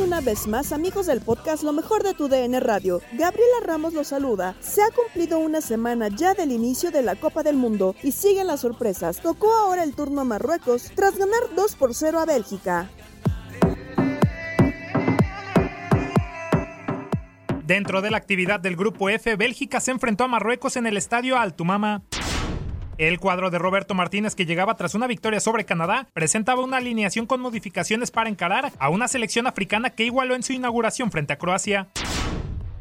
Una vez más amigos del podcast Lo mejor de tu DN Radio. Gabriela Ramos los saluda. Se ha cumplido una semana ya del inicio de la Copa del Mundo y siguen las sorpresas. Tocó ahora el turno a Marruecos tras ganar 2 por 0 a Bélgica. Dentro de la actividad del Grupo F, Bélgica se enfrentó a Marruecos en el estadio Altumama. El cuadro de Roberto Martínez, que llegaba tras una victoria sobre Canadá, presentaba una alineación con modificaciones para encarar a una selección africana que igualó en su inauguración frente a Croacia.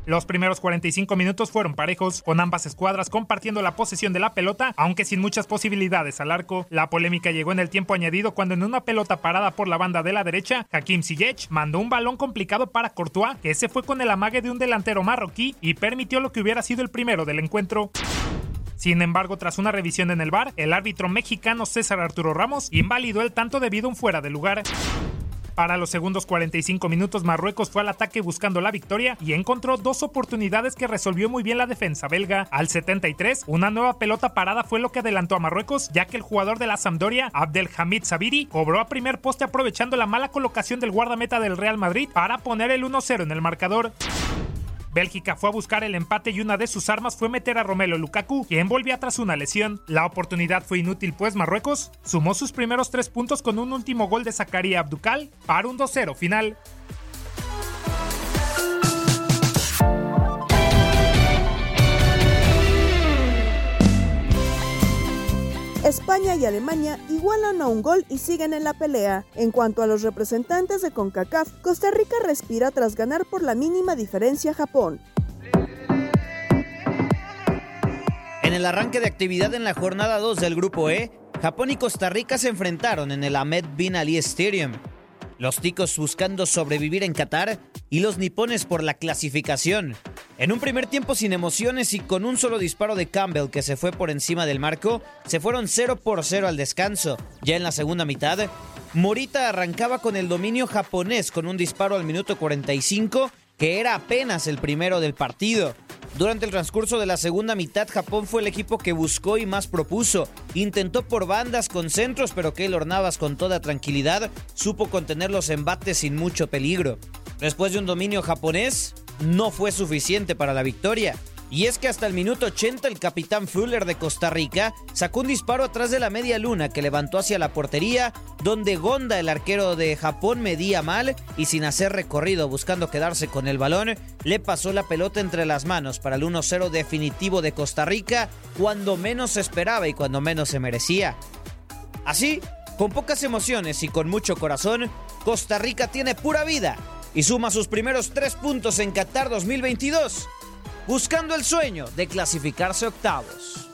Los primeros 45 minutos fueron parejos, con ambas escuadras compartiendo la posesión de la pelota, aunque sin muchas posibilidades al arco. La polémica llegó en el tiempo añadido cuando en una pelota parada por la banda de la derecha, Hakim Ziyech mandó un balón complicado para Courtois, que se fue con el amague de un delantero marroquí y permitió lo que hubiera sido el primero del encuentro. Sin embargo, tras una revisión en el bar, el árbitro mexicano César Arturo Ramos invalidó el tanto debido a un fuera de lugar. Para los segundos 45 minutos, Marruecos fue al ataque buscando la victoria y encontró dos oportunidades que resolvió muy bien la defensa belga. Al 73, una nueva pelota parada fue lo que adelantó a Marruecos, ya que el jugador de la Sampdoria, Abdelhamid Sabiri, cobró a primer poste aprovechando la mala colocación del guardameta del Real Madrid para poner el 1-0 en el marcador. Bélgica fue a buscar el empate y una de sus armas fue meter a Romelo Lukaku, quien volvía tras una lesión. La oportunidad fue inútil pues Marruecos sumó sus primeros tres puntos con un último gol de Zakaria Abdukal para un 2-0 final. España y Alemania igualan a un gol y siguen en la pelea. En cuanto a los representantes de CONCACAF, Costa Rica respira tras ganar por la mínima diferencia a Japón. En el arranque de actividad en la jornada 2 del Grupo E, Japón y Costa Rica se enfrentaron en el Ahmed Bin Ali Stadium. Los ticos buscando sobrevivir en Qatar y los nipones por la clasificación. En un primer tiempo sin emociones y con un solo disparo de Campbell que se fue por encima del marco, se fueron 0 por 0 al descanso. Ya en la segunda mitad, Morita arrancaba con el dominio japonés con un disparo al minuto 45 que era apenas el primero del partido. Durante el transcurso de la segunda mitad, Japón fue el equipo que buscó y más propuso. Intentó por bandas con centros, pero Keylor Navas con toda tranquilidad supo contener los embates sin mucho peligro. Después de un dominio japonés, no fue suficiente para la victoria. Y es que hasta el minuto 80 el capitán Fuller de Costa Rica sacó un disparo atrás de la media luna que levantó hacia la portería, donde Gonda, el arquero de Japón, medía mal y sin hacer recorrido buscando quedarse con el balón, le pasó la pelota entre las manos para el 1-0 definitivo de Costa Rica cuando menos se esperaba y cuando menos se merecía. Así, con pocas emociones y con mucho corazón, Costa Rica tiene pura vida y suma sus primeros tres puntos en Qatar 2022 buscando el sueño de clasificarse octavos.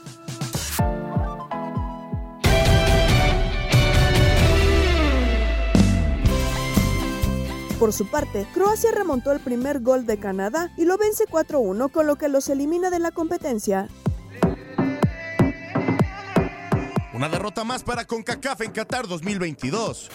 Por su parte, Croacia remontó el primer gol de Canadá y lo vence 4-1, con lo que los elimina de la competencia. Una derrota más para CONCACAF en Qatar 2022.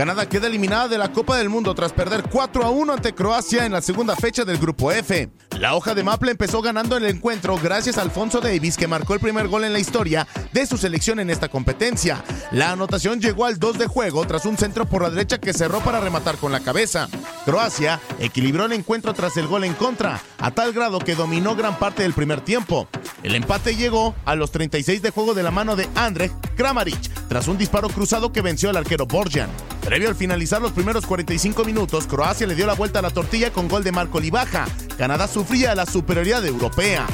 Canadá queda eliminada de la Copa del Mundo tras perder 4 a 1 ante Croacia en la segunda fecha del Grupo F. La hoja de Maple empezó ganando el encuentro gracias a Alfonso Davis que marcó el primer gol en la historia de su selección en esta competencia. La anotación llegó al 2 de juego tras un centro por la derecha que cerró para rematar con la cabeza. Croacia equilibró el encuentro tras el gol en contra, a tal grado que dominó gran parte del primer tiempo. El empate llegó a los 36 de juego de la mano de Andrej Kramaric tras un disparo cruzado que venció al arquero Borjan. Previo al finalizar los primeros 45 minutos, Croacia le dio la vuelta a la tortilla con gol de Marco Libaja. Canadá sufría la superioridad europea.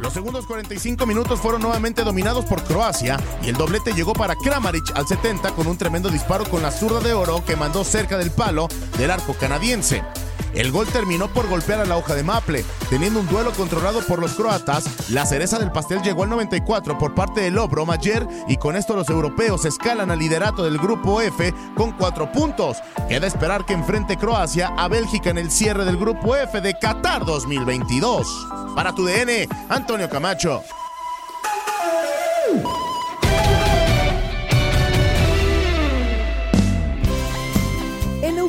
Los segundos 45 minutos fueron nuevamente dominados por Croacia y el doblete llegó para Kramaric al 70 con un tremendo disparo con la zurda de oro que mandó cerca del palo del arco canadiense. El gol terminó por golpear a la hoja de Maple. Teniendo un duelo controlado por los croatas, la cereza del pastel llegó al 94 por parte de Lobro Mayer y con esto los europeos escalan al liderato del grupo F con cuatro puntos. Queda esperar que enfrente Croacia a Bélgica en el cierre del grupo F de Qatar 2022. Para tu DN, Antonio Camacho.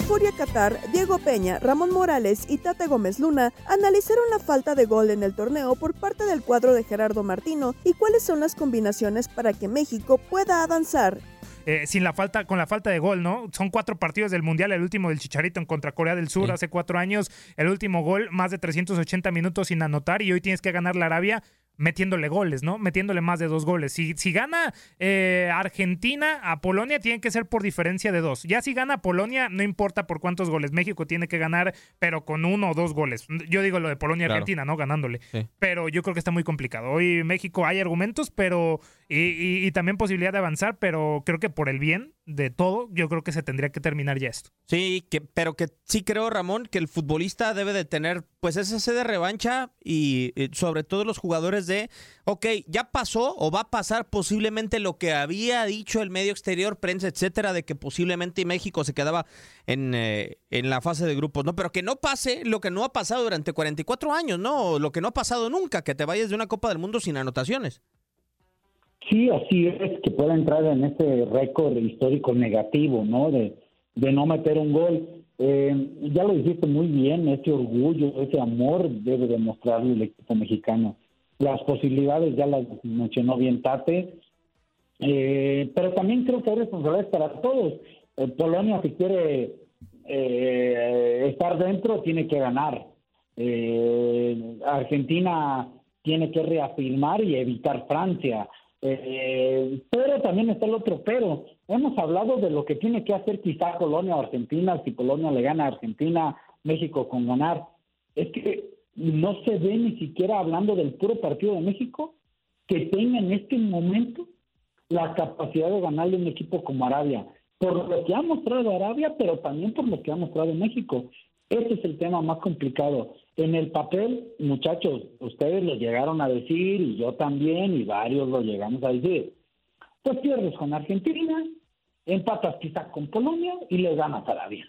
Euforia Qatar, Diego Peña, Ramón Morales y Tate Gómez Luna analizaron la falta de gol en el torneo por parte del cuadro de Gerardo Martino y cuáles son las combinaciones para que México pueda avanzar. Eh, sin la falta, con la falta de gol, ¿no? Son cuatro partidos del Mundial, el último del Chicharito en contra Corea del Sur hace cuatro años, el último gol, más de 380 minutos sin anotar y hoy tienes que ganar la Arabia metiéndole goles, ¿no? Metiéndole más de dos goles. Si, si gana eh, Argentina a Polonia, tiene que ser por diferencia de dos. Ya si gana Polonia, no importa por cuántos goles. México tiene que ganar, pero con uno o dos goles. Yo digo lo de Polonia-Argentina, ¿no? Ganándole. Pero yo creo que está muy complicado. Hoy México hay argumentos, pero. Y, y también posibilidad de avanzar, pero creo que por el bien de todo, yo creo que se tendría que terminar ya esto. Sí, que, pero que sí creo, Ramón, que el futbolista debe de tener pues ese sed de revancha y, y sobre todo los jugadores de, ok, ya pasó o va a pasar posiblemente lo que había dicho el medio exterior, prensa, etcétera, de que posiblemente México se quedaba en, eh, en la fase de grupos, ¿no? Pero que no pase lo que no ha pasado durante 44 años, ¿no? Lo que no ha pasado nunca, que te vayas de una Copa del Mundo sin anotaciones. Sí, así es, que pueda entrar en ese récord histórico negativo, ¿no? De, de no meter un gol. Eh, ya lo dijiste muy bien, ese orgullo, ese amor debe demostrarle el equipo mexicano. Las posibilidades ya las mencionó bien Tate, eh, pero también creo que hay responsabilidades para todos. Eh, Polonia, si quiere eh, estar dentro, tiene que ganar. Argentina tiene que reafirmar y evitar Francia. Pero también está el otro pero. Hemos hablado de lo que tiene que hacer quizá Polonia o Argentina, si Polonia le gana a Argentina, México con ganar. Es que no se ve ni siquiera hablando del puro partido de México que tenga en este momento la capacidad de ganarle un equipo como Arabia. Por lo que ha mostrado Arabia, pero también por lo que ha mostrado México. Ese es el tema más complicado. En el papel, muchachos, ustedes lo llegaron a decir y yo también y varios lo llegamos a decir. Pues pierdes con Argentina, empatas quizás con Polonia y le ganas a Arabia.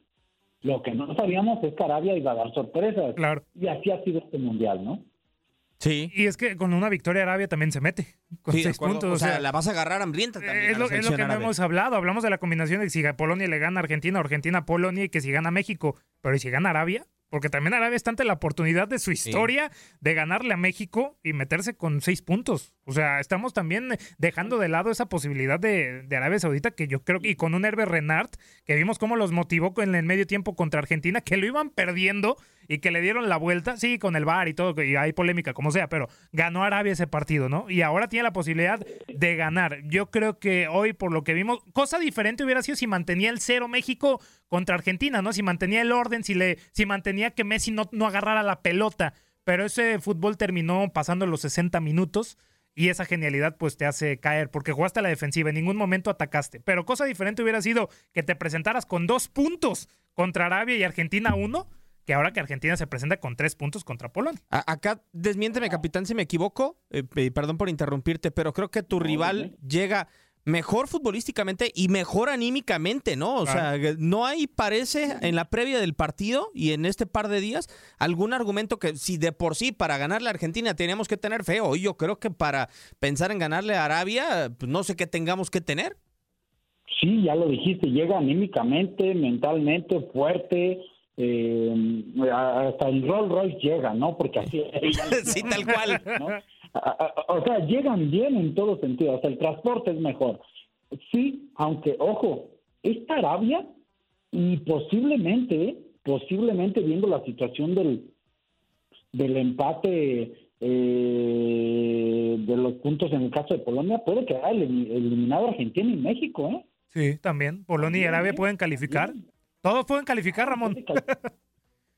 Lo que no sabíamos es que Arabia iba a dar sorpresas. Claro. Y así ha sido este mundial, ¿no? Sí. Y es que con una victoria Arabia también se mete. Con Sí, seis puntos. O sea, la vas a agarrar hambrienta también. es lo, es lo que no hemos hablado. Hablamos de la combinación de que si Polonia le gana a Argentina, o Argentina a Polonia y que si gana México. Pero ¿y si gana Arabia? Porque también Arabia está ante la oportunidad de su historia de ganarle a México y meterse con seis puntos. O sea, estamos también dejando de lado esa posibilidad de, de Arabia Saudita que yo creo que, y con un Hervé Renard, que vimos cómo los motivó en el medio tiempo contra Argentina, que lo iban perdiendo y que le dieron la vuelta, sí, con el VAR y todo, y hay polémica, como sea, pero ganó Arabia ese partido, ¿no? Y ahora tiene la posibilidad de ganar. Yo creo que hoy, por lo que vimos, cosa diferente hubiera sido si mantenía el cero México contra Argentina, ¿no? Si mantenía el orden, si, le, si mantenía que Messi no, no agarrara la pelota. Pero ese fútbol terminó pasando los 60 minutos y esa genialidad pues te hace caer porque jugaste a la defensiva, en ningún momento atacaste. Pero cosa diferente hubiera sido que te presentaras con dos puntos contra Arabia y Argentina uno, que ahora que Argentina se presenta con tres puntos contra Polonia. A- acá, desmiénteme, capitán, si me equivoco. eh, perdón por interrumpirte, pero creo que tu rival llega mejor futbolísticamente y mejor anímicamente, ¿no? O sea, no hay, parece, en la previa del partido y en este par de días, algún argumento que si de por sí para ganarle a Argentina teníamos que tener feo, y yo creo que para pensar en ganarle a Arabia, pues no sé qué tengamos que tener. Sí, ya lo dijiste, llega anímicamente, mentalmente, fuerte, eh, hasta el Rolls Royce llega, ¿no? Porque así Sí, tal cual. ¿no? O sea, llegan bien en todo sentido, hasta el transporte es mejor. Sí, aunque, ojo, esta Arabia y posiblemente, posiblemente viendo la situación del, del empate eh, de los puntos en el caso de Polonia, puede quedar elim- eliminado Argentina y México, ¿eh? Sí, también. Polonia y Arabia pueden calificar. Todos pueden calificar, Ramón.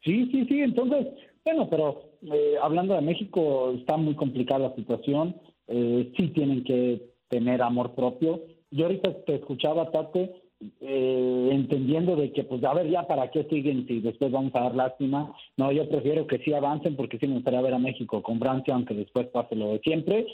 Sí, sí, sí. Entonces, bueno, pero eh, hablando de México, está muy complicada la situación. Eh, sí tienen que tener amor propio. Yo ahorita te escuchaba, Tate, eh, entendiendo de que, pues, a ver, ya para qué siguen si después vamos a dar lástima. No, yo prefiero que sí avancen porque sí me gustaría ver a México con Francia, aunque después pase lo de siempre,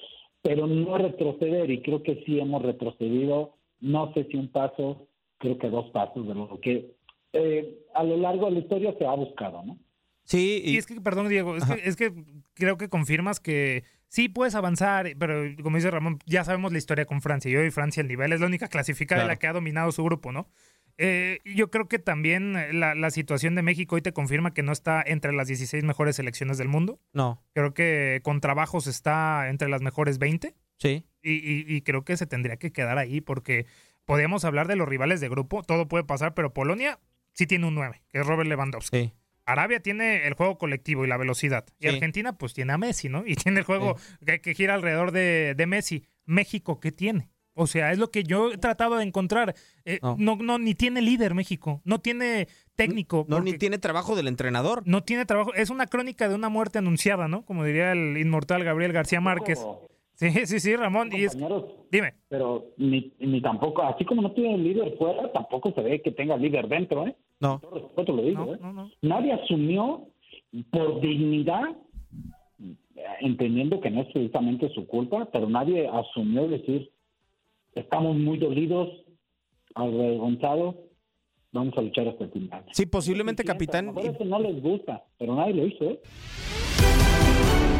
pero no retroceder y creo que sí hemos retrocedido. No sé si un paso, creo que dos pasos de lo que eh, a lo largo de la historia se ha buscado, ¿no? Sí, y, es que, perdón, Diego, es que, es que creo que confirmas que sí puedes avanzar, pero como dice Ramón, ya sabemos la historia con Francia. Y hoy Francia, el nivel es la única clasificada de la Claro. que ha dominado su grupo, ¿no? Eh, yo creo que también la, la situación de México hoy te confirma que no está entre las 16 mejores selecciones del mundo. No. Creo que con trabajos está entre las mejores 20. Sí. Y, y- y creo que se tendría que quedar ahí porque podemos hablar de los rivales de grupo, todo puede pasar, pero Polonia sí tiene un 9, que es Robert Lewandowski. Arabia tiene el juego colectivo y la velocidad. Y Sí. Argentina, pues tiene a Messi, ¿no? Y tiene el juego que, que gira alrededor de, de Messi. México, ¿qué tiene? O sea, es lo que yo he tratado de encontrar. Eh, no. No, ni tiene líder México. No tiene técnico. No, ni tiene trabajo del entrenador. No tiene trabajo. Es una crónica de una muerte anunciada, ¿no? Como diría el inmortal Gabriel García Márquez. Sí, sí, sí, Ramón. Y es, dime. Pero ni, ni tampoco, así como no tiene líder fuera, tampoco se ve que tenga líder dentro, ¿eh? No. Con todo respeto lo digo, ¿eh? Nadie asumió por dignidad, entendiendo que no es precisamente su culpa, pero nadie asumió decir, estamos muy dolidos, avergonzados, vamos a luchar hasta el final. Sí, posiblemente, capitán. Eso no les gusta, pero nadie lo hizo, ¿eh?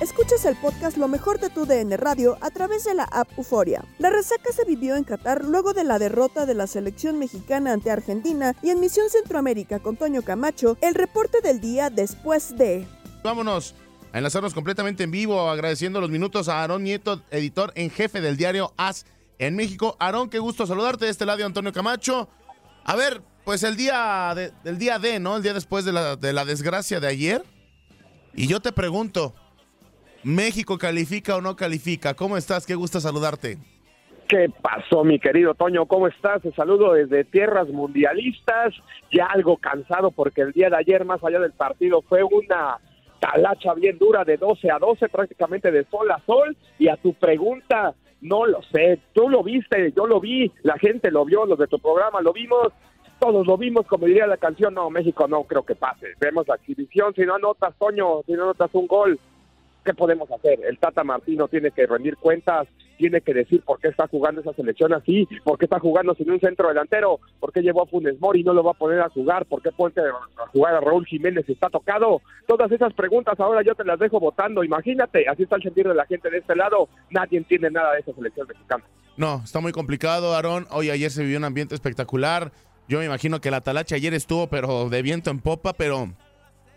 Escuchas el podcast Lo mejor de tu DN Radio a través de la app Euforia. La resaca se vivió en Qatar luego de la derrota de la selección mexicana ante Argentina y en Misión Centroamérica con Toño Camacho, el reporte del día después de... Vámonos a enlazarnos completamente en vivo, agradeciendo los minutos a Aarón Nieto, editor en jefe del diario AS en México. Aarón, qué gusto saludarte de este lado, Antonio Camacho. A ver, pues el día de, día D, ¿no? El día después de de la desgracia de ayer. Y yo te pregunto, ¿México califica o no califica? ¿Cómo estás? Qué gusto saludarte. ¿Qué pasó, mi querido Toño? ¿Cómo estás? Te saludo desde tierras mundialistas, ya algo cansado porque el día de ayer, más allá del partido, fue una talacha bien dura de 12 a 12, prácticamente de sol a sol. Y a tu pregunta, no lo sé, tú lo viste, yo lo vi, la gente lo vio, los de tu programa lo vimos, todos lo vimos, como diría la canción, no, México no creo que pase. Vemos la exhibición, si no anotas, Toño, si no anotas un gol, ¿qué podemos hacer? El Tata Martino tiene que rendir cuentas, tiene que decir por qué está jugando esa selección así, por qué está jugando sin un centro delantero, por qué llevó a Funes Mori y no lo va a poner a jugar, por qué puede jugar a Raúl Jiménez si está tocado. Todas esas preguntas ahora yo te las dejo votando. Imagínate, así está el sentir de la gente de este lado. Nadie entiende nada de esa selección mexicana. No, está muy complicado, Aarón. Hoy ayer se vivió un ambiente espectacular. Yo me imagino que la talacha ayer estuvo, pero de viento en popa, pero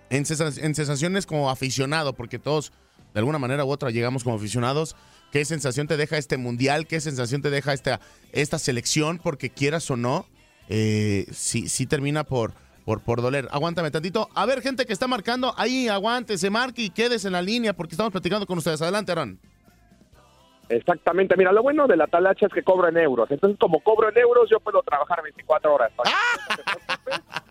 en sensaciones como aficionado, porque todos de alguna manera u otra llegamos como aficionados. ¿Qué sensación te deja este mundial? ¿Qué sensación te deja esta, esta selección? Porque quieras o no, eh, sí, sí termina por, por, por doler. Aguántame tantito. A ver, gente que está marcando, ahí aguántese, marque y quedes en la línea porque estamos platicando con ustedes. Adelante, Aaron. Exactamente, mira, lo bueno de la talacha es que cobro en euros. Entonces, como cobro en euros, yo puedo trabajar 24 horas.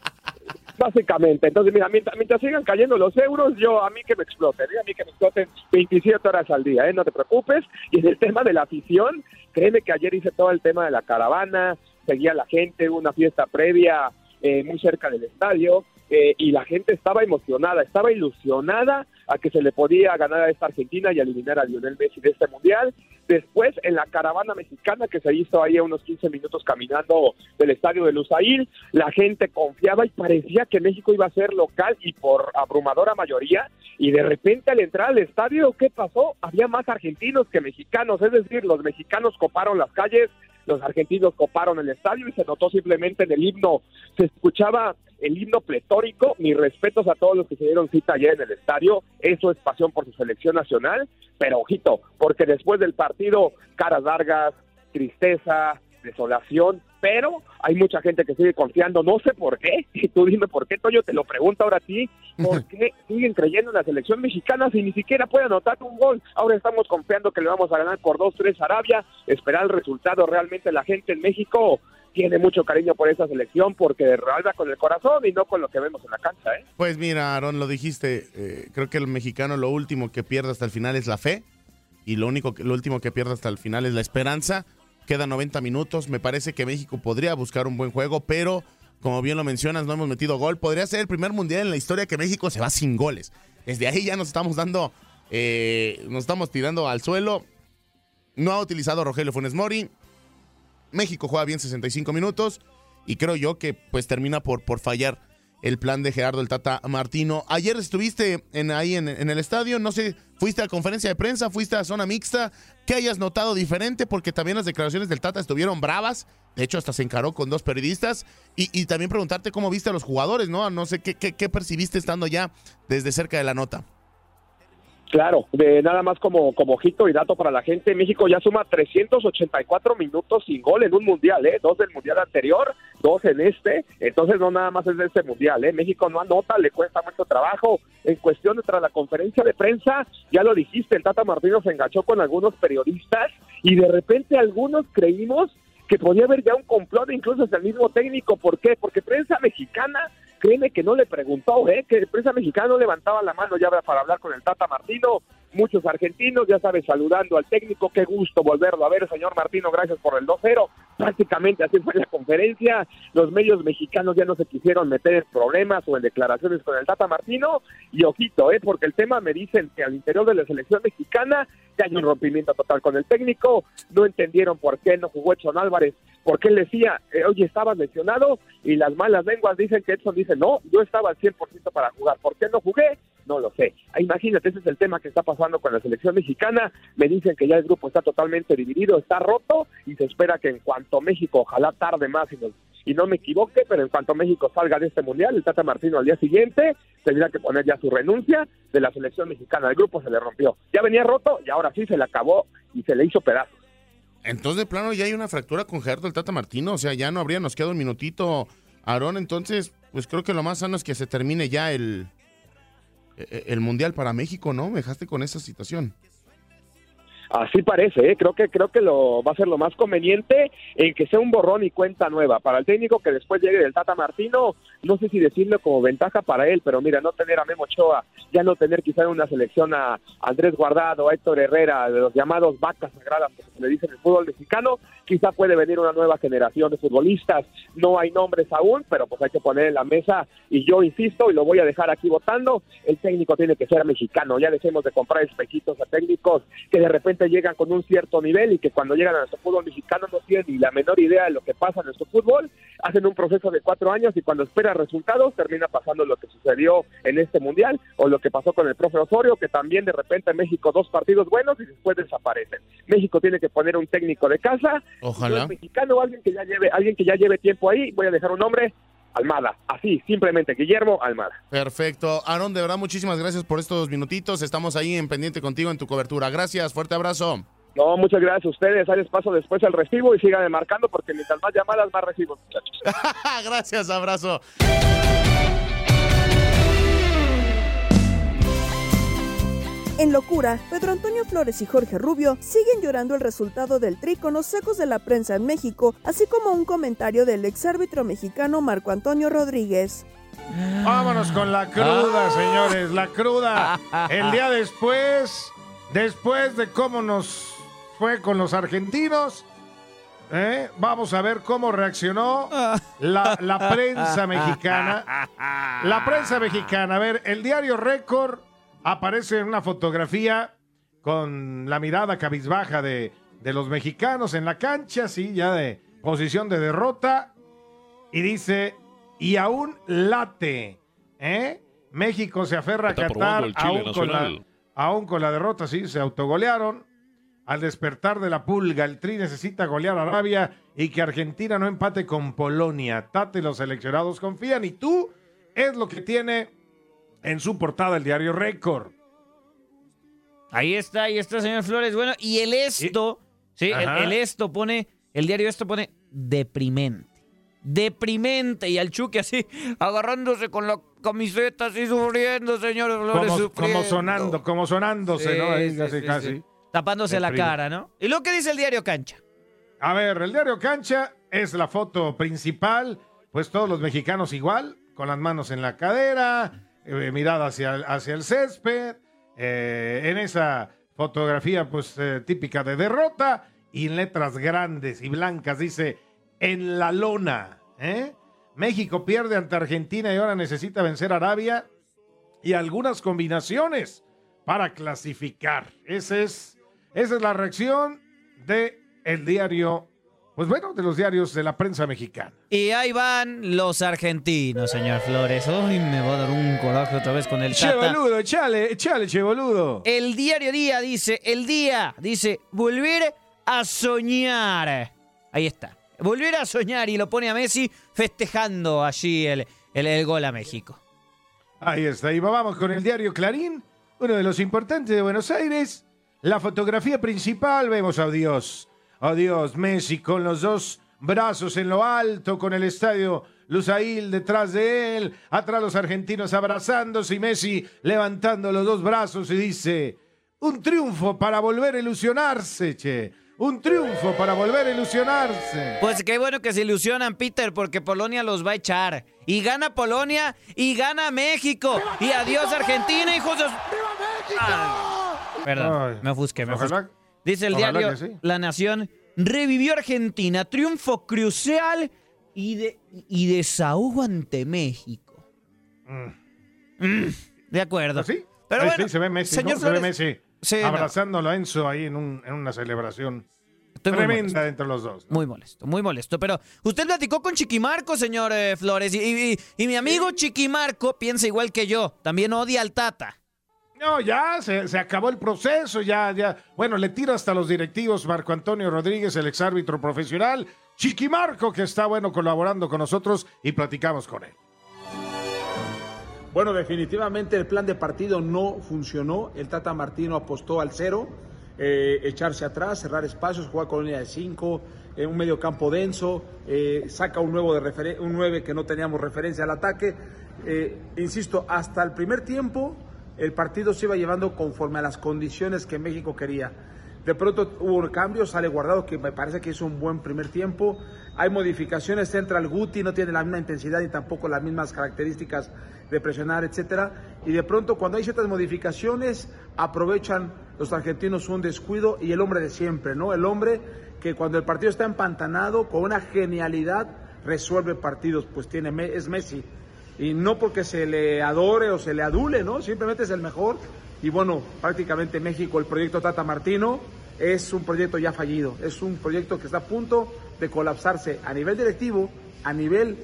Básicamente, entonces mira, mientras, mientras, sigan cayendo los euros, yo a mí que me exploten, ¿eh? a mí que me exploten 27 horas al día, ¿eh? no te preocupes. Y en el tema de la afición, créeme que ayer hice todo el tema de la caravana, seguía la gente, una fiesta previa eh, muy cerca del estadio, eh, y la gente estaba emocionada, estaba ilusionada a que se le podía ganar a esta Argentina y eliminar a Lionel Messi de este mundial. Después, en la caravana mexicana que se hizo ahí a unos 15 minutos caminando del estadio de Lusail, la gente confiaba y parecía que México iba a ser local y por abrumadora mayoría. Y de repente, al entrar al estadio, ¿qué pasó? Había más argentinos que mexicanos, es decir, los mexicanos coparon las calles, los argentinos coparon el estadio y se notó simplemente en el himno, se escuchaba el himno pletórico, mis respetos a todos los que se dieron cita ayer en el estadio, eso es pasión por su selección nacional, pero ojito, porque después del partido, caras largas, tristeza, desolación, pero hay mucha gente que sigue confiando, no sé por qué, y tú dime por qué, Toño, te lo pregunto ahora a ti, ¿por qué siguen creyendo en la selección mexicana si ni siquiera puede anotar un gol? Ahora estamos confiando que le vamos a ganar por 2-3 a Arabia, esperar el resultado, realmente la gente en México tiene mucho cariño por esa selección porque realza con el corazón y no con lo que vemos en la cancha, ¿eh? Pues mira, Aaron, lo dijiste, eh, creo que el mexicano lo último que pierde hasta el final es la fe y lo único que, lo último que pierde hasta el final es la esperanza Quedan 90 minutos. Me parece que México podría buscar un buen juego, pero como bien lo mencionas, no hemos metido gol. Podría ser el primer mundial en la historia que México se va sin goles. Desde ahí ya nos estamos dando, eh, nos estamos tirando al suelo. No ha utilizado Rogelio Funes Mori. México juega bien 65 minutos y creo yo que pues termina por, por fallar el plan de Gerardo el Tata Martino. Ayer estuviste en, ahí en, el estadio, no sé, fuiste a conferencia de prensa, fuiste a zona mixta, ¿qué hayas notado diferente? Porque también las declaraciones del Tata estuvieron bravas, de hecho hasta se encaró con dos periodistas, y, también preguntarte cómo viste a los jugadores, ¿no? No sé, ¿qué, qué, qué percibiste estando ya desde cerca de la nota? Claro, de nada más como, como ojito y dato para la gente, México ya suma 384 minutos sin gol en un mundial, ¿eh? Dos del mundial anterior, dos en este, entonces no nada más es de este mundial, ¿eh? México no anota, le cuesta mucho trabajo. En cuestión de tras la conferencia de prensa, ya lo dijiste, el Tata Martino se enganchó con algunos periodistas y de repente algunos creímos que podía haber ya un complot incluso hasta el mismo técnico. ¿Por qué? Porque prensa mexicana créeme que no le preguntó, ¿eh? que la prensa mexicana no levantaba la mano ya para hablar con el Tata Martino. Muchos argentinos, ya sabes, saludando al técnico. Qué gusto volverlo a ver, señor Martino. Gracias por el 2-0. Prácticamente así fue la conferencia. Los medios mexicanos ya no se quisieron meter en problemas o en declaraciones con el Tata Martino. Y ojito, ¿eh? porque el tema me dicen que al interior de la selección mexicana ya hay un rompimiento total con el técnico. No entendieron por qué no jugó Edson Álvarez porque él decía, eh, oye, estaba lesionado y las malas lenguas dicen que Edson dice, no, yo estaba al 100% para jugar. ¿Por qué no jugué? No lo sé. Ah, imagínate, ese es el tema que está pasando con la selección mexicana. Me dicen que ya el grupo está totalmente dividido, está roto y se espera que en cuanto México, ojalá tarde más y, y no me equivoque, pero en cuanto México salga de este mundial, el Tata Martino al día siguiente tendría que poner ya su renuncia de la selección mexicana. El grupo se le rompió. Ya venía roto y ahora sí se le acabó y se le hizo pedazos. Entonces, de plano, ya hay una fractura con Gerardo el Tata Martino. O sea, ya no habría, nos queda un minutito Aarón, entonces, pues creo que lo más sano es que se termine ya el, el Mundial para México, ¿no? Me dejaste con esa situación. Así parece, ¿eh? creo que creo que lo va a ser lo más conveniente en que sea un borrón y cuenta nueva para el técnico que después llegue del Tata Martino. No sé si decirlo como ventaja para él, pero mira, no tener a Memo Ochoa, ya no tener quizá en una selección a Andrés Guardado, a Héctor Herrera, de los llamados vacas sagradas que se le dice en el fútbol mexicano, quizá puede venir una nueva generación de futbolistas. No hay nombres aún, pero pues hay que poner en la mesa y yo insisto y lo voy a dejar aquí votando, el técnico tiene que ser mexicano. Ya dejemos de comprar espejitos a técnicos que de repente llegan con un cierto nivel y que cuando llegan a nuestro fútbol mexicano no tienen ni la menor idea de lo que pasa en nuestro fútbol, hacen un proceso de cuatro años y cuando espera resultados termina pasando lo que sucedió en este mundial o lo que pasó con el profe Osorio, que también de repente en México dos partidos buenos y después desaparecen. México tiene que poner un técnico de casa, Ojalá. mexicano o alguien que ya lleve, alguien que ya lleve tiempo ahí, voy a dejar un nombre, Almada, así, simplemente Guillermo Almada. Perfecto. Aaron, de verdad, muchísimas gracias por estos minutitos. Estamos ahí en pendiente contigo en tu cobertura. Gracias, fuerte abrazo. No, muchas gracias a ustedes. Ahí les paso después el recibo y sigan marcando porque mientras más llamadas, más recibo, muchachos. gracias, abrazo. En locura, Pedro Antonio Flores y Jorge Rubio siguen llorando el resultado del tri con los secos de la prensa en México, así como un comentario del exárbitro mexicano Marco Antonio Rodríguez. Vámonos con la cruda, señores, la cruda. El día después, después de cómo nos fue con los argentinos, ¿eh? vamos a ver cómo reaccionó la, la prensa mexicana. La prensa mexicana, a ver, el diario Récord aparece en una fotografía con la mirada cabizbaja de, de los mexicanos en la cancha, sí, ya de posición de derrota, y dice, y aún late, ¿eh? México se aferra a Qatar, aún con, la, aún con la derrota, sí, se autogolearon. Al despertar de la pulga, el Tri necesita golear a Arabia y que Argentina no empate con Polonia. Tate los seleccionados confían. Y tú es lo que tiene en su portada el diario Récord. Ahí está, ahí está, señor Flores. Bueno, y el esto, sí, el, esto pone, el diario esto pone deprimente. Deprimente. Y al Chucky así, agarrándose con la camiseta, así sufriendo, señor Flores. Como, sufriendo. como sonando, como sonándose, Sí, ¿no? Ahí sí, casi. Tapándose la cara, ¿no? ¿Y lo que dice el diario Cancha? A ver, el diario Cancha es la foto principal, pues todos los mexicanos igual, con las manos en la cadera, eh, mirada hacia, el- hacia el césped, eh, en esa fotografía pues eh, típica de derrota y en letras grandes y blancas dice en la lona, ¿eh? México pierde ante Argentina y ahora necesita vencer a Arabia y algunas combinaciones para clasificar. Es, esa es la reacción de el diario, pues bueno, de los diarios de la prensa mexicana. Y ahí van los argentinos, señor Flores. Uy, me va a dar un coraje otra vez con el Che, Tata. boludo, echale, echale, che, boludo. El diario Día dice, el día dice, volver a soñar. Ahí está. Volver a soñar y lo pone a Messi festejando allí el, el, el gol a México. Ahí está, y vamos con el diario Clarín, uno de los importantes de Buenos Aires. La fotografía principal, vemos a Dios, a Dios, Messi con los dos brazos en lo alto, con el estadio Lusail detrás de él, atrás los argentinos abrazándose y Messi levantando los dos brazos y dice, un triunfo para volver a ilusionarse, che, un triunfo para volver a ilusionarse. Pues qué bueno que se ilusionan, Peter, porque Polonia los va a echar. Y gana Polonia y gana México. Y adiós Argentina, hijos de... Ay, Perdón, Ay, me ofusqué, me ojalá- ofusqué. Dice el ojalá diario sí. La Nación, revivió Argentina, triunfo crucial y, de, y desahogo ante México. Mm, de acuerdo. ¿Sí? Pero bueno, sí, se ve Messi, señor ¿no? Se ve Messi abrazándolo a Enzo ahí en, un- en una celebración Estoy tremenda entre los dos. Muy molesto, muy molesto. Pero usted platicó con Chiquimarco, señor eh, Flores, y, y- y mi amigo Chiquimarco piensa igual que yo. También odia al Tata. No, ya se, acabó el proceso, ya, ya. Bueno, le tiro hasta los directivos Marco Antonio Rodríguez, el exárbitro profesional, Chiquimarco, que está, bueno, colaborando con nosotros y platicamos con él. Bueno, definitivamente el plan de partido no funcionó. El Tata Martino apostó al cero, eh, echarse atrás, cerrar espacios, jugar con línea de cinco, eh, un medio campo denso, eh, saca un, nuevo de un 9 que no teníamos referencia al ataque. Eh, insisto, hasta el primer tiempo el partido se iba llevando conforme a las condiciones que México quería. De pronto hubo un cambio, sale guardado, que me parece que hizo un buen primer tiempo. Hay modificaciones, entra el Guti, no tiene la misma intensidad y tampoco las mismas características de presionar, etcétera. Y de pronto, cuando hay ciertas modificaciones, aprovechan los argentinos un descuido y el hombre de siempre, ¿no? El hombre que cuando el partido está empantanado, con una genialidad, resuelve partidos, pues tiene, es Messi. Y no porque se le adore o se le adule, ¿no? Simplemente es el mejor. Y bueno, prácticamente México, el proyecto Tata Martino, es un proyecto ya fallido. Es un proyecto que está a punto de colapsarse a nivel directivo, a nivel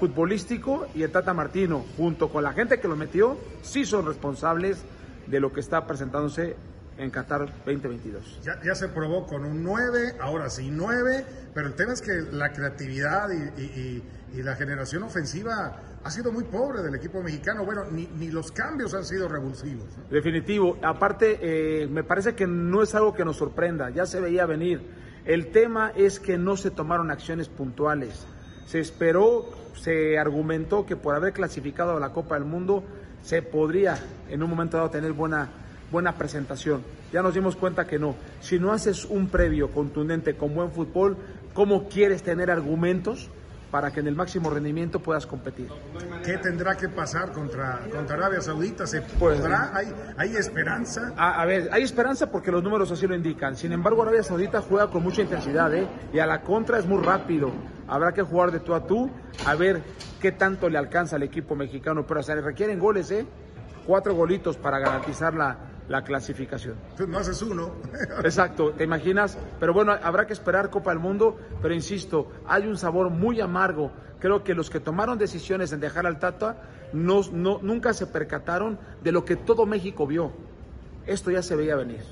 futbolístico y el Tata Martino, junto con la gente que lo metió, sí son responsables de lo que está presentándose en Qatar 2022. Ya, ya se probó con un 9, ahora sí 9, pero el tema es que la creatividad y, la generación ofensiva ha sido muy pobre del equipo mexicano. Bueno, ni, ni los cambios han sido revulsivos. Definitivo. Aparte, eh, me parece que no es algo que nos sorprenda, ya se veía venir. El tema es que no se tomaron acciones puntuales. Se esperó, se argumentó que por haber clasificado a la Copa del Mundo se podría en un momento dado tener buena, buena presentación. Ya nos dimos cuenta que no. Si no haces un previo contundente con buen fútbol, ¿cómo quieres tener argumentos para que en el máximo rendimiento puedas competir? ¿Qué tendrá que pasar contra, contra Arabia Saudita? ¿Se Pues, podrá? ¿Hay, hay esperanza? A, a ver, hay esperanza porque los números así lo indican. Sin embargo, Arabia Saudita juega con mucha intensidad, ¿eh? Y a la contra es muy rápido. Habrá que jugar de tú a tú a ver qué tanto le alcanza al equipo mexicano. Pero se le requieren goles, ¿eh? Cuatro golitos para garantizar la, la clasificación. No haces uno. Exacto, ¿te imaginas? Pero bueno, habrá que esperar Copa del Mundo, pero insisto, hay un sabor muy amargo. Creo que los que tomaron decisiones en dejar al Tata no, no- nunca se percataron de lo que todo México vio. Esto ya se veía venir.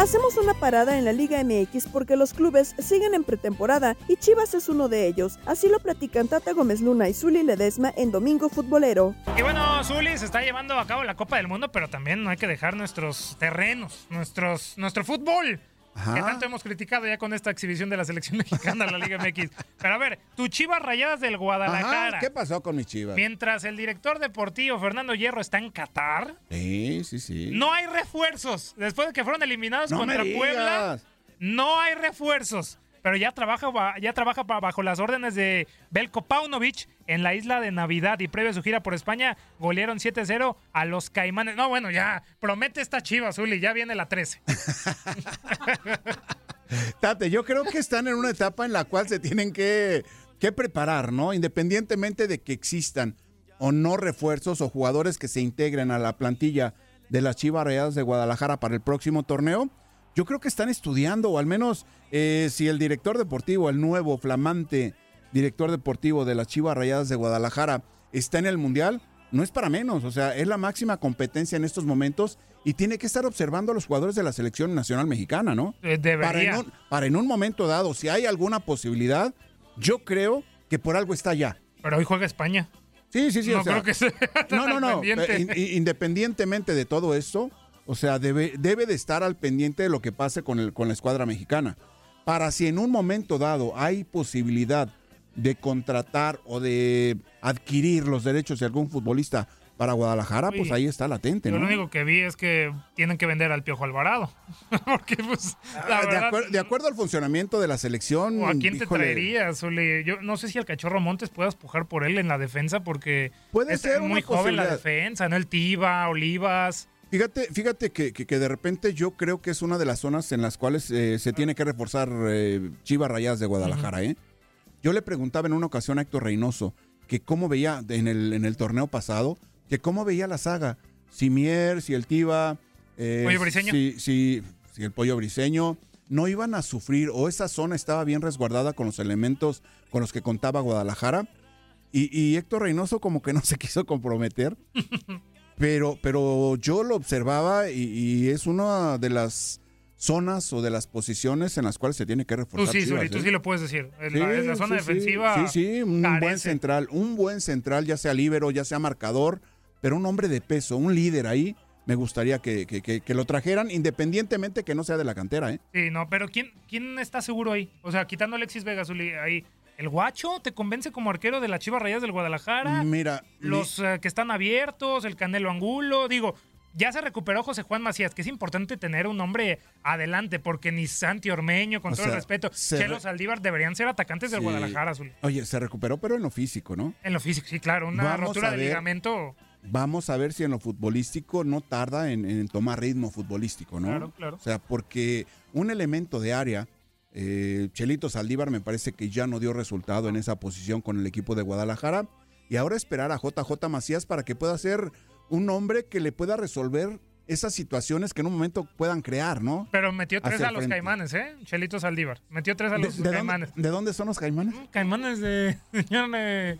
Hacemos una parada en la Liga MX porque los clubes siguen en pretemporada y Chivas es uno de ellos. Así lo platican Tata Gómez Luna y Zuli Ledesma en Domingo Futbolero. Y bueno, Zuli se está llevando a cabo la Copa del Mundo, pero también no hay que dejar nuestros terrenos, nuestros, nuestro fútbol. Ajá. Que tanto hemos criticado ya con esta exhibición de la selección mexicana en la Liga MX. Pero a ver, tu Chivas Rayadas del Guadalajara. Ajá, ¿Qué pasó con mis chivas? Mientras el director deportivo Fernando Hierro está en Qatar, Sí, sí, sí. no hay refuerzos. Después de que fueron eliminados No contra Puebla, no hay refuerzos. Pero ya trabaja, ba- ya trabaja bajo las órdenes de Belko Paunovic en la isla de Navidad y previo a su gira por España golearon 7-0 a los Caimanes. No, bueno, ya promete esta chiva, Zuli, ya viene la 13. Tate, yo creo que están en una etapa en la cual se tienen que, que preparar, ¿no? Independientemente de que existan o no refuerzos o jugadores que se integren a la plantilla de las Chivas Rayadas de Guadalajara para el próximo torneo, yo creo que están estudiando, o al menos eh, si el director deportivo, el nuevo flamante director deportivo de las Chivas Rayadas de Guadalajara está en el Mundial, no es para menos, o sea, es la máxima competencia en estos momentos y tiene que estar observando a los jugadores de la selección nacional mexicana, ¿no? Eh, debería. Para en, un, para en un momento dado, si hay alguna posibilidad, yo creo que por algo está ya. Pero hoy juega España. Sí, sí, sí. No o sea, creo que sea No, no, no. eh, in- in- independientemente de todo esto, o sea, debe, debe de estar al pendiente de lo que pase con, el, con la escuadra mexicana. Para si en un momento dado hay posibilidad de contratar o de adquirir los derechos de algún futbolista para Guadalajara, pues ahí está latente, ¿no? lo único que vi es que tienen que vender al Piojo Alvarado. Porque, pues, la Ah, de, verdad, acuer- de acuerdo al funcionamiento de la selección. ¿O a quién te traerías? Ole? Yo no sé si al Cachorro Montes puedas pujar por él en la defensa porque Puede es ser muy joven la defensa, ¿no? El Tiva, Olivas. Fíjate, fíjate que, que- que de repente yo creo que es una de las zonas en las cuales eh, se tiene que reforzar eh, Chivas Rayadas de Guadalajara, ¿eh? Yo le preguntaba en una ocasión a Héctor Reynoso que cómo veía en el, en el torneo pasado, que cómo veía la saga. Si Mier, si el Tiva, eh, Pollo Briseño. Si, si- si el pollo briseño, no iban a sufrir o esa zona estaba bien resguardada con los elementos con los que contaba Guadalajara. Y, y Héctor Reynoso como que no se quiso comprometer. Pero, pero yo lo observaba y, y es una de las zonas o de las posiciones en las cuales se tiene que Tú reforzar. sí, Chivas, tú ¿eh? sí lo puedes decir. En Sí, la, en la zona sí, defensiva. Sí, sí, un buen central, un buen central, ya sea líbero, ya sea marcador, pero un hombre de peso, un líder ahí. me gustaría que, que- que- que lo trajeran, independientemente que no sea de la cantera, ¿eh? Sí, no, pero ¿quién, ¿quién está seguro ahí? O sea, quitando a Alexis Vega ahí. ¿El Guacho te convence como arquero de las Chivas Rayas del Guadalajara? Mira, Los eh, que están abiertos, el Canelo Angulo, digo, ya se recuperó José Juan Macías, que es importante tener un hombre adelante, porque ni Santi Ormeño, con O todo el respeto, Chelo re- Saldívar deberían ser atacantes del Sí. Guadalajara, Zuli. Oye, se recuperó, pero en lo físico, ¿no? En lo físico, sí, claro, una Vamos rotura de ligamento. Vamos a ver si en lo futbolístico no tarda en, en tomar ritmo futbolístico, ¿no? Claro, claro. O sea, porque un elemento de área, eh, Chelito Saldívar me parece que ya no dio resultado en esa posición con el equipo de Guadalajara. Y ahora esperar a JJ Macías para que pueda ser un hombre que le pueda resolver esas situaciones que en un momento puedan crear, ¿no? Pero metió tres Hacia a los frente. Caimanes, ¿eh? Chelito Saldívar. Metió tres a ¿De, los de Caimanes. de dónde son los caimanes? Caimanes de.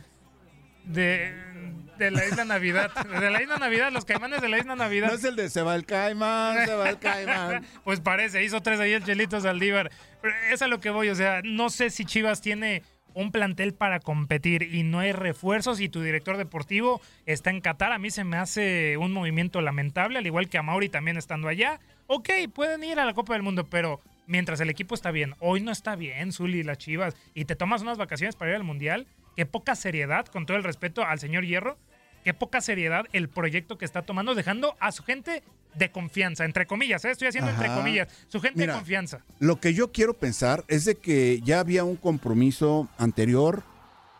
de. De la isla Navidad. De la isla Navidad, los caimanes de la isla Navidad. No es el de se va el caimán, se va el caimán. pues parece, hizo tres ahí el Chelito Saldívar. Pero es a lo que voy, o sea, no sé si Chivas tiene un plantel para competir y no hay refuerzos y tu director deportivo está en Qatar. A mí se me hace un movimiento lamentable, al igual que a Mauri también estando allá. Ok, pueden ir a la Copa del Mundo, pero mientras el equipo está bien, hoy no está bien, Zuli, las Chivas, y te tomas unas vacaciones para ir al Mundial, qué poca seriedad, con todo el respeto al señor Hierro, qué poca seriedad el proyecto que está tomando, dejando a su gente de confianza, entre comillas, ¿eh? estoy haciendo entre comillas, su gente Mira, de confianza. Lo que yo quiero pensar es de que ya había un compromiso anterior.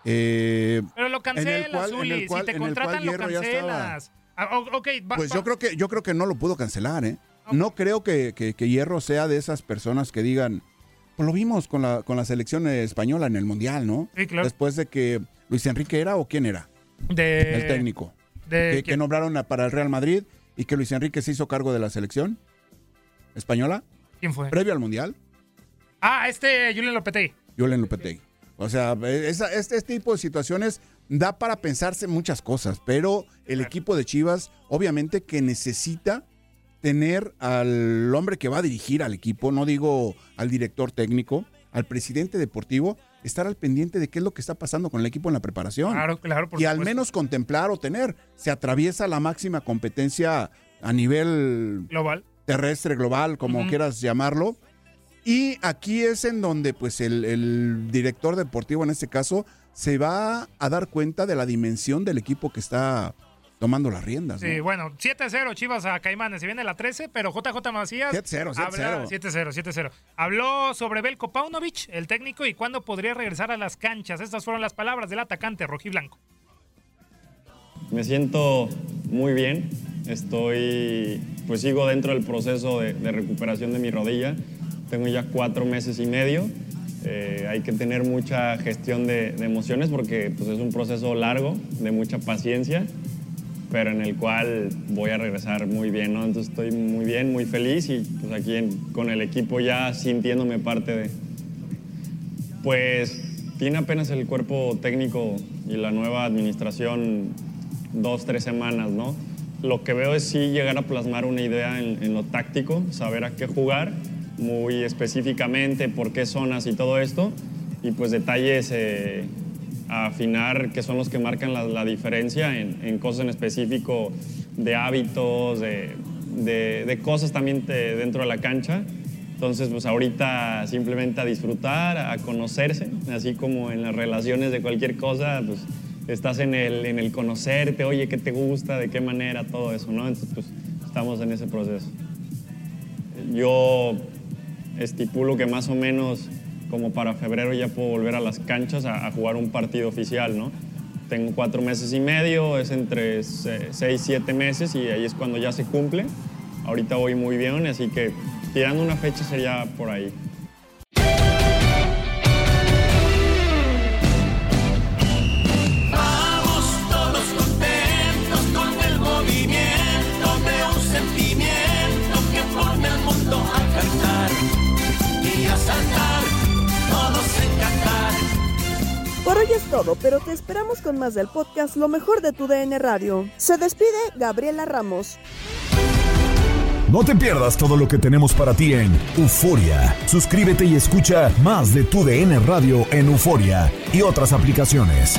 eh, Pero lo cancelas, cual- si te contratan, lo cancelas. Ah, o- ok, va- Pues va- yo creo que yo creo que no lo pudo cancelar, ¿eh? No creo que, que- que Hierro sea de esas personas que digan, pues lo vimos con la, con la selección española en el Mundial, ¿no? Sí, claro. Después de que Luis Enrique era o quién era, de, el técnico, de- que, que nombraron a- para el Real Madrid y que Luis Enrique se hizo cargo de la selección española ¿Quién fue? previo al Mundial, Ah, este Julian Lopetegui. Julen Lopetegui. O sea, esa- este, este tipo de situaciones da para pensarse muchas cosas, pero el equipo de Chivas obviamente que necesita tener al hombre que va a dirigir al equipo, no digo al director técnico, al presidente deportivo, estar al pendiente de qué es lo que está pasando con el equipo en la preparación. Claro, claro, por y al menos contemplar o tener. Se atraviesa la máxima competencia a nivel Global. terrestre, global, como quieras llamarlo. Y aquí es en donde pues el, el director deportivo en este caso se va a dar cuenta de la dimensión del equipo que está tomando las riendas. ¿no? Sí, bueno, 7-0 Chivas a Caimanes. Se viene la 13, pero JJ Macías. 7-0, 7-0. habla- 7-0, 7-0. Habló sobre Belko Paunovic, el técnico, y cuándo podría regresar a las canchas. Estas fueron las palabras del atacante rojiblanco. Me siento muy bien. Estoy, pues sigo dentro del proceso de, de recuperación de mi rodilla. Tengo ya cuatro meses y medio. Eh, hay que tener mucha gestión de, de emociones porque pues, es un proceso largo, de mucha paciencia, pero en el cual voy a regresar muy bien. ¿no? Entonces estoy muy bien, muy feliz y pues, aquí en- con el equipo ya sintiéndome parte de, pues tiene apenas el cuerpo técnico y la nueva administración dos, tres semanas, ¿no? Lo que veo es sí llegar a plasmar una idea en, en lo táctico, saber a qué jugar muy específicamente, por qué zonas y todo esto, y pues detalles eh, a afinar que son los que marcan la, la diferencia en, en cosas en específico de hábitos, de, de- de cosas también de- dentro de la cancha. Entonces, pues ahorita simplemente a disfrutar, a conocerse, así como en las relaciones de cualquier cosa, pues estás en el, en el conocerte, oye, ¿qué te gusta? ¿De qué manera? Todo eso, ¿no? Entonces, pues estamos en ese proceso. Yo estipulo que más o menos como para febrero ya puedo volver a las canchas a, jugar un partido oficial, ¿no? Tengo cuatro meses y medio, es entre se- seis, siete meses y ahí es cuando ya se cumple. Ahorita voy muy bien, así que tirando una fecha sería por ahí. Es todo, pero te esperamos con más del podcast Lo mejor de tu DN Radio. Se despide Gabriela Ramos. No te pierdas todo lo que tenemos para ti en Euforia. Suscríbete y escucha más de tu DN Radio en Euforia y otras aplicaciones.